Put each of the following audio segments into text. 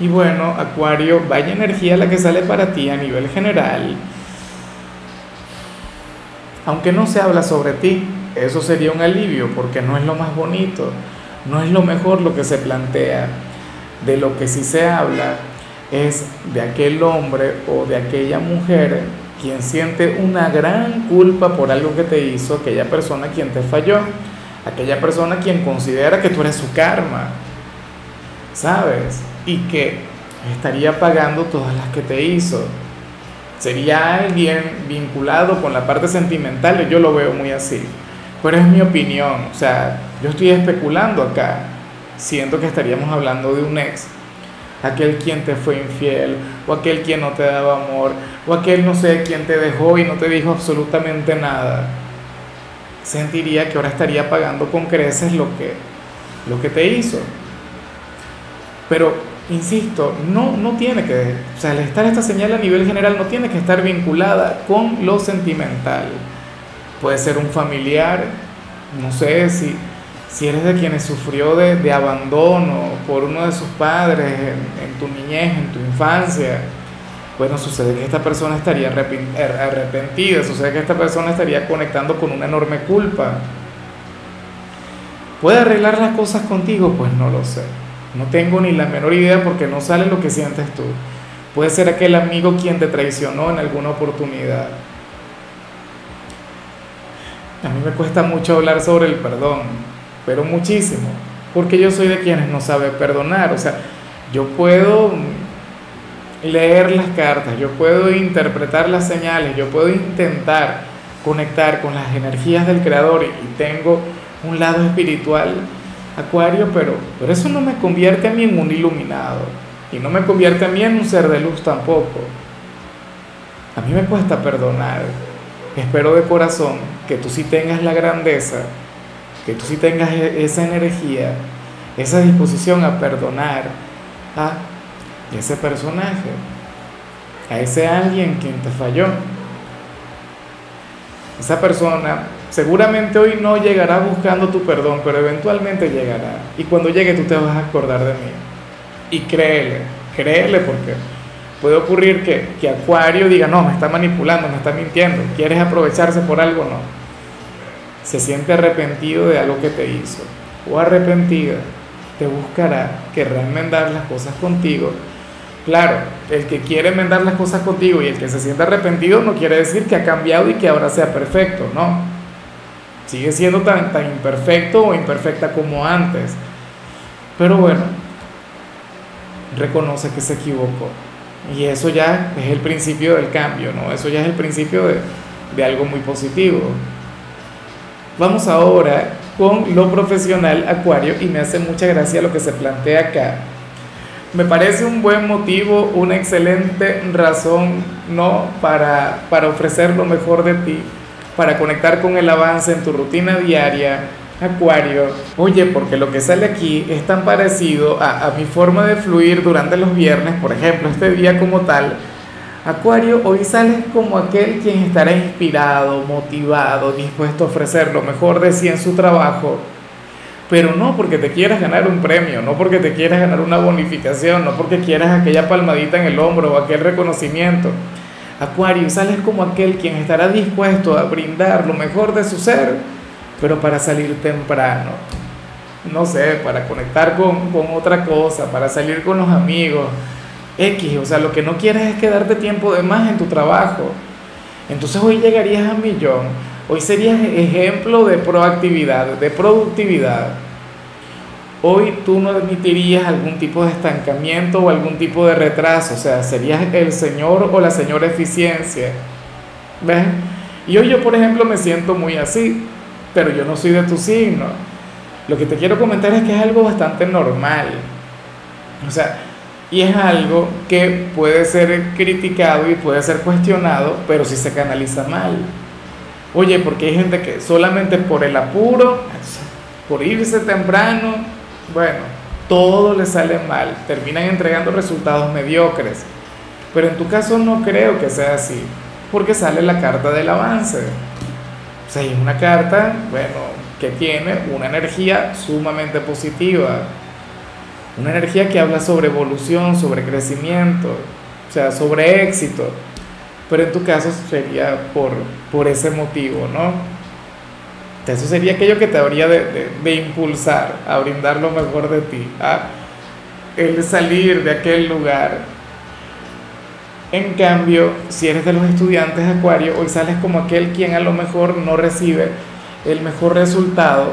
Y bueno, Acuario, vaya energía la que sale para ti a nivel general. Aunque no se habla sobre ti, eso sería un alivio porque no es lo más bonito, no es lo mejor lo que se plantea. De lo que sí se habla es de aquel hombre o de aquella mujer quien siente una gran culpa por algo que te hizo, aquella persona quien te falló, aquella persona quien considera que tú eres su karma, ¿sabes? Y que estaría pagando todas las que te hizo. Sería alguien vinculado con la parte sentimental, yo lo veo muy así. Pero es mi opinión, o sea, yo estoy especulando acá. Siento que estaríamos hablando de un ex, aquel quien te fue infiel, o aquel quien no te daba amor, o aquel no sé quien te dejó y no te dijo absolutamente nada. Sentiría que ahora estaría pagando con creces lo que, lo que te hizo. Pero insisto, no, no tiene que, o sea, estar esta señal a nivel general no tiene que estar vinculada con lo sentimental. Puede ser un familiar, no sé si, si eres de quienes sufrió de, abandono por uno de sus padres en, tu niñez, en tu infancia. Bueno, sucede que esta persona estaría arrepentida, sucede que esta persona estaría conectando con una enorme culpa. ¿Puede arreglar las cosas contigo? Pues no lo sé. No tengo ni la menor idea porque no sale lo que sientes tú. Puede ser aquel amigo quien te traicionó en alguna oportunidad. A mí me cuesta mucho hablar sobre el perdón, pero muchísimo, porque yo soy de quienes no sabe perdonar. O sea, yo puedo leer las cartas, yo puedo interpretar las señales, yo puedo intentar conectar con las energías del Creador y tengo un lado espiritual Acuario, pero, pero eso no me convierte a mí en un iluminado y no me convierte a mí en un ser de luz tampoco. A mí me cuesta perdonar. Espero de corazón que tú sí tengas la grandeza, que tú sí tengas e-, esa energía, esa disposición a perdonar a ese personaje, a ese alguien quien te falló. Esa persona Seguramente hoy no llegará buscando tu perdón, pero eventualmente llegará. Y cuando llegue tú te vas a acordar de mí. Y créele, créele porque puede ocurrir que, que Acuario diga, no, me está manipulando, me está mintiendo, quieres aprovecharse por algo, no. Se siente arrepentido de algo que te hizo o arrepentida, te buscará, querrá enmendar las cosas contigo. Claro, el que quiere enmendar las cosas contigo y el que se siente arrepentido no quiere decir que ha cambiado y que ahora sea perfecto, no Sigue siendo tan, tan imperfecto o imperfecta como antes. Pero bueno, reconoce que se equivocó. Y eso ya es el principio del cambio, ¿no? Eso ya es el principio de, de algo muy positivo. Vamos ahora con lo profesional Acuario y me hace mucha gracia lo que se plantea acá. Me parece un buen motivo, una excelente razón, ¿no? Para, para ofrecer lo mejor de ti para conectar con el avance en tu rutina diaria, Acuario. Oye, porque lo que sale aquí es tan parecido a, mi forma de fluir durante los viernes, por ejemplo, este día como tal. Acuario, hoy sales como aquel quien estará inspirado, motivado, dispuesto a ofrecer lo mejor de sí en su trabajo, pero no porque te quieras ganar un premio, no porque te quieras ganar una bonificación, no porque quieras aquella palmadita en el hombro o aquel reconocimiento, Acuario, sales como aquel quien estará dispuesto a brindar lo mejor de su ser, pero para salir temprano. No sé, para conectar con, con otra cosa, para salir con los amigos. X, o sea, lo que no quieres es quedarte tiempo de más en tu trabajo. Entonces hoy llegarías a millón. Hoy serías ejemplo de proactividad, de productividad hoy tú no admitirías algún tipo de estancamiento o algún tipo de retraso, o sea, serías el señor o la señora eficiencia. ¿Ves? Y hoy yo, por ejemplo, me siento muy así, pero yo no soy de tu signo. Lo que te quiero comentar es que es algo bastante normal. O sea, Y es algo que puede ser criticado y puede ser cuestionado, pero si se canaliza mal. Oye, porque hay gente que solamente por el apuro, por irse temprano, bueno, todo le sale mal, terminan entregando resultados mediocres. Pero en tu caso no creo que sea así, porque sale la carta del avance. O sea, es una carta, bueno, que tiene una energía sumamente positiva, una energía que habla sobre evolución, sobre crecimiento, o sea, sobre éxito. Pero en tu caso sería por, por ese motivo, ¿no? Eso sería aquello que te habría de, de, impulsar a brindar lo mejor de ti, a el salir de aquel lugar. En cambio, si eres de los estudiantes de Acuario, hoy sales como aquel quien a lo mejor no recibe el mejor resultado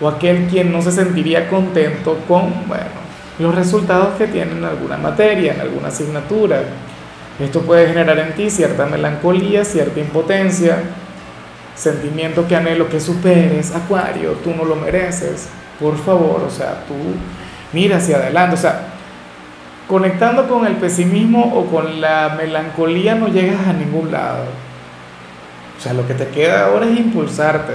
o aquel quien no se sentiría contento con, bueno, los resultados que tiene en alguna materia, en alguna asignatura. Esto puede generar en ti cierta melancolía, cierta impotencia, sentimiento que anhelo que superes, Acuario, tú no lo mereces, por favor, o sea, tú mira hacia adelante, o sea, conectando con el pesimismo o con la melancolía no llegas a ningún lado. O sea, lo que te queda ahora es impulsarte,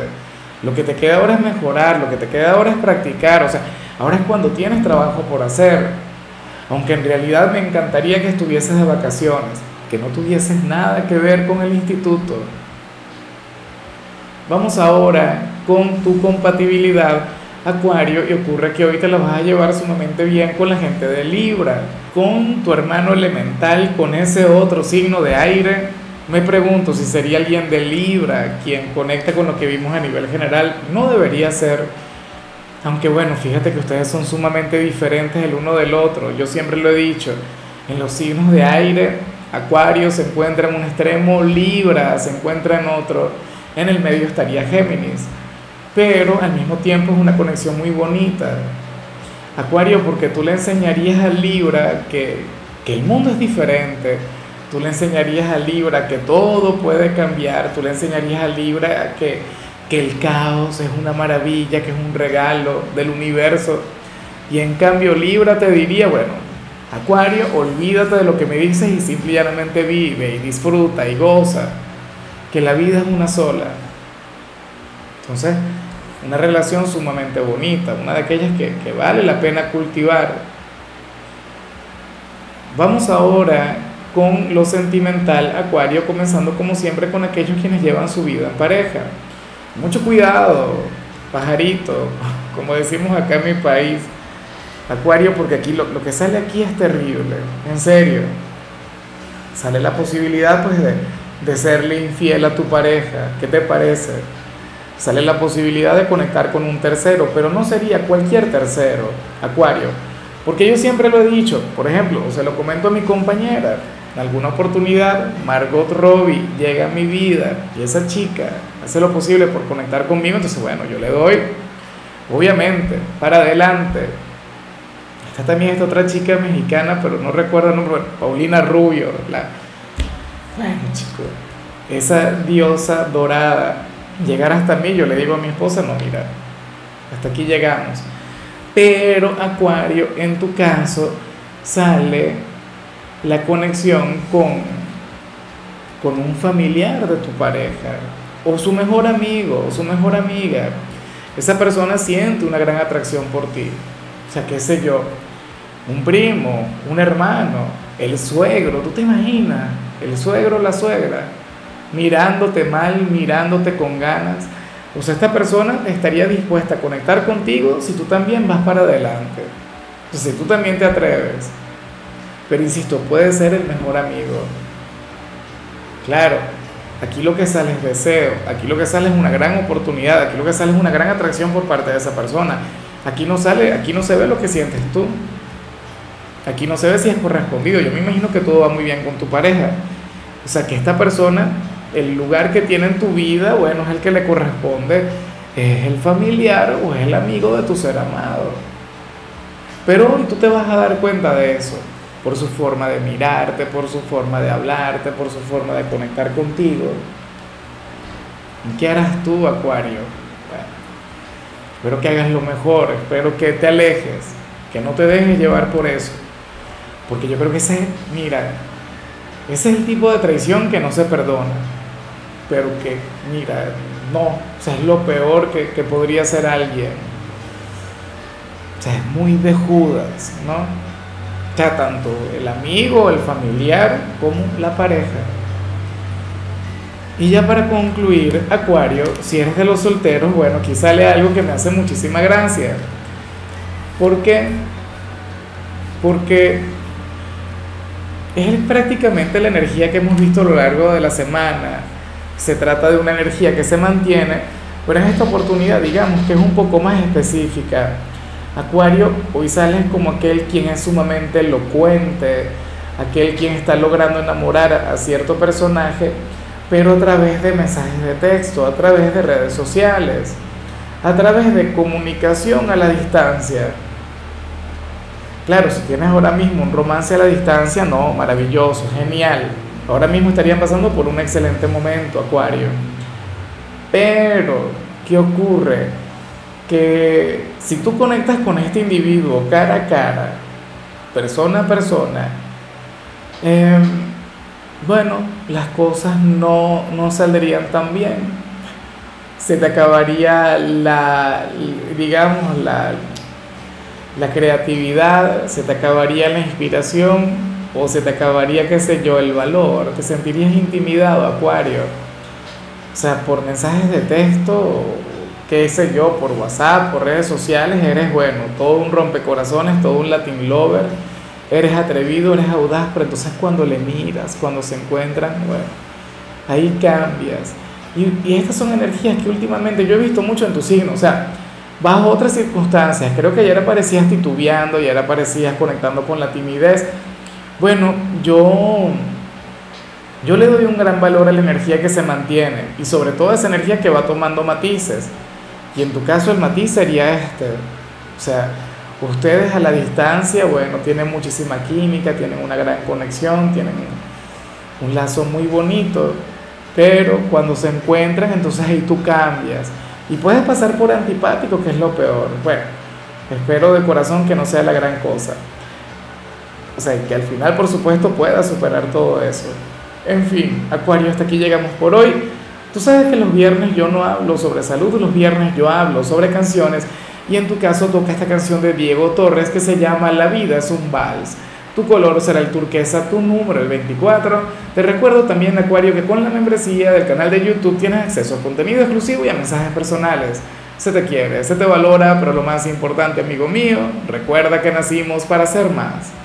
lo que te queda ahora es mejorar, lo que te queda ahora es practicar, o sea, ahora es cuando tienes trabajo por hacer. Aunque en realidad me encantaría que estuvieses de vacaciones, que no tuvieses nada que ver con el instituto. Vamos ahora con tu compatibilidad Acuario y ocurre que hoy te la vas a llevar sumamente bien con la gente de Libra, con tu hermano elemental, con ese otro signo de aire. Me pregunto si sería alguien de Libra quien conecta con lo que vimos a nivel general. No debería ser aunque bueno, fíjate que ustedes son sumamente diferentes el uno del otro. Yo siempre lo he dicho, en los signos de aire, Acuario se encuentra en un extremo, Libra se encuentra en otro, en el medio estaría Géminis. Pero al mismo tiempo es una conexión muy bonita. Acuario, porque tú le enseñarías a Libra que, que el mundo es diferente, tú le enseñarías a Libra que todo puede cambiar, tú le enseñarías a Libra que que el caos es una maravilla, que es un regalo del universo. Y en cambio Libra te diría, bueno, Acuario, olvídate de lo que me dices y simplemente vive y disfruta y goza, que la vida es una sola. Entonces, una relación sumamente bonita, una de aquellas que, que vale la pena cultivar. Vamos ahora con lo sentimental, Acuario, comenzando como siempre con aquellos quienes llevan su vida en pareja. Mucho cuidado, pajarito, como decimos acá en mi país, Acuario, porque aquí lo, que sale aquí es terrible, en serio. Sale la posibilidad pues de, de serle infiel a tu pareja, ¿qué te parece? Sale la posibilidad de conectar con un tercero, pero no sería cualquier tercero, Acuario. Porque yo siempre lo he dicho, por ejemplo, o se lo comento a mi compañera, en alguna oportunidad Margot Robbie llega a mi vida y esa chica hace lo posible por conectar conmigo, entonces bueno, yo le doy, obviamente, para adelante. Está también esta otra chica mexicana, pero no recuerdo el nombre, Paulina Rubio, la... Bueno, chico, esa diosa dorada, llegar hasta mí, yo le digo a mi esposa, no, mira, hasta aquí llegamos. Pero Acuario, en tu caso, sale la conexión con, con un familiar de tu pareja, o su mejor amigo, o su mejor amiga. Esa persona siente una gran atracción por ti. O sea, qué sé yo, un primo, un hermano, el suegro, tú te imaginas, el suegro o la suegra, mirándote mal, mirándote con ganas. O sea, esta persona estaría dispuesta a conectar contigo si tú también vas para adelante. si tú también te atreves. Pero insisto, puede ser el mejor amigo. Claro, aquí lo que sale es deseo, aquí lo que sale es una gran oportunidad, aquí lo que sale es una gran atracción por parte de esa persona. Aquí no sale, aquí no se ve lo que sientes tú. Aquí no se ve si es correspondido. Yo me imagino que todo va muy bien con tu pareja. O sea, que esta persona, el lugar que tiene en tu vida, bueno, es el que le corresponde, es el familiar o es el amigo de tu ser amado. Pero hoy tú te vas a dar cuenta de eso por su forma de mirarte, por su forma de hablarte, por su forma de conectar contigo. ¿Qué harás tú, Acuario? Bueno, espero que hagas lo mejor, espero que te alejes, que no te dejes llevar por eso. Porque yo creo que ese, mira, ese es el tipo de traición que no se perdona, pero que, mira, no, o sea, es lo peor que, que podría hacer alguien. O sea, es muy de Judas, ¿no? O sea, tanto el amigo, el familiar, como la pareja. Y ya para concluir, Acuario, si eres de los solteros, bueno, aquí sale algo que me hace muchísima gracia. ¿Por qué? Porque es prácticamente la energía que hemos visto a lo largo de la semana. Se trata de una energía que se mantiene, pero en esta oportunidad, digamos que es un poco más específica. Acuario, hoy sales como aquel quien es sumamente elocuente, aquel quien está logrando enamorar a cierto personaje pero a través de mensajes de texto, a través de redes sociales, a través de comunicación a la distancia. Claro, si tienes ahora mismo un romance a la distancia, no, maravilloso, genial. Ahora mismo estarían pasando por un excelente momento, Acuario. Pero, ¿qué ocurre? Que si tú conectas con este individuo cara a cara, persona a persona, eh, bueno, las cosas no, no saldrían tan bien. Se te acabaría la, digamos, la, la creatividad, se te acabaría la inspiración o se te acabaría, qué sé yo, el valor. Te sentirías intimidado, Acuario. O sea, por mensajes de texto, qué sé yo, por WhatsApp, por redes sociales, eres bueno, todo un rompecorazones, todo un Latin lover eres atrevido, eres audaz, pero entonces cuando le miras, cuando se encuentran, bueno, ahí cambias. Y, y, estas son energías que últimamente yo he visto mucho en tu signo, o sea, bajo otras circunstancias, creo que ayer aparecías titubeando, ayer aparecías conectando con la timidez. Bueno, yo, yo le doy un gran valor a la energía que se mantiene y sobre todo esa energía que va tomando matices. Y en tu caso el matiz sería este, o sea, Ustedes a la distancia, bueno, tienen muchísima química, tienen una gran conexión, tienen un lazo muy bonito, pero cuando se encuentran, entonces ahí tú cambias. Y puedes pasar por antipático, que es lo peor. Bueno, espero de corazón que no sea la gran cosa. O sea, que al final, por supuesto, puedas superar todo eso. En fin, Acuario, hasta aquí llegamos por hoy. Tú sabes que los viernes yo no hablo sobre salud, los viernes yo hablo sobre canciones y en tu caso toca esta canción de Diego Torres que se llama La vida es un vals. Tu color será el turquesa, tu número el 24. Te recuerdo también, Acuario, que con la membresía del canal de YouTube tienes acceso a contenido exclusivo y a mensajes personales. Se te quiere, se te valora, pero lo más importante, amigo mío, recuerda que nacimos para ser más.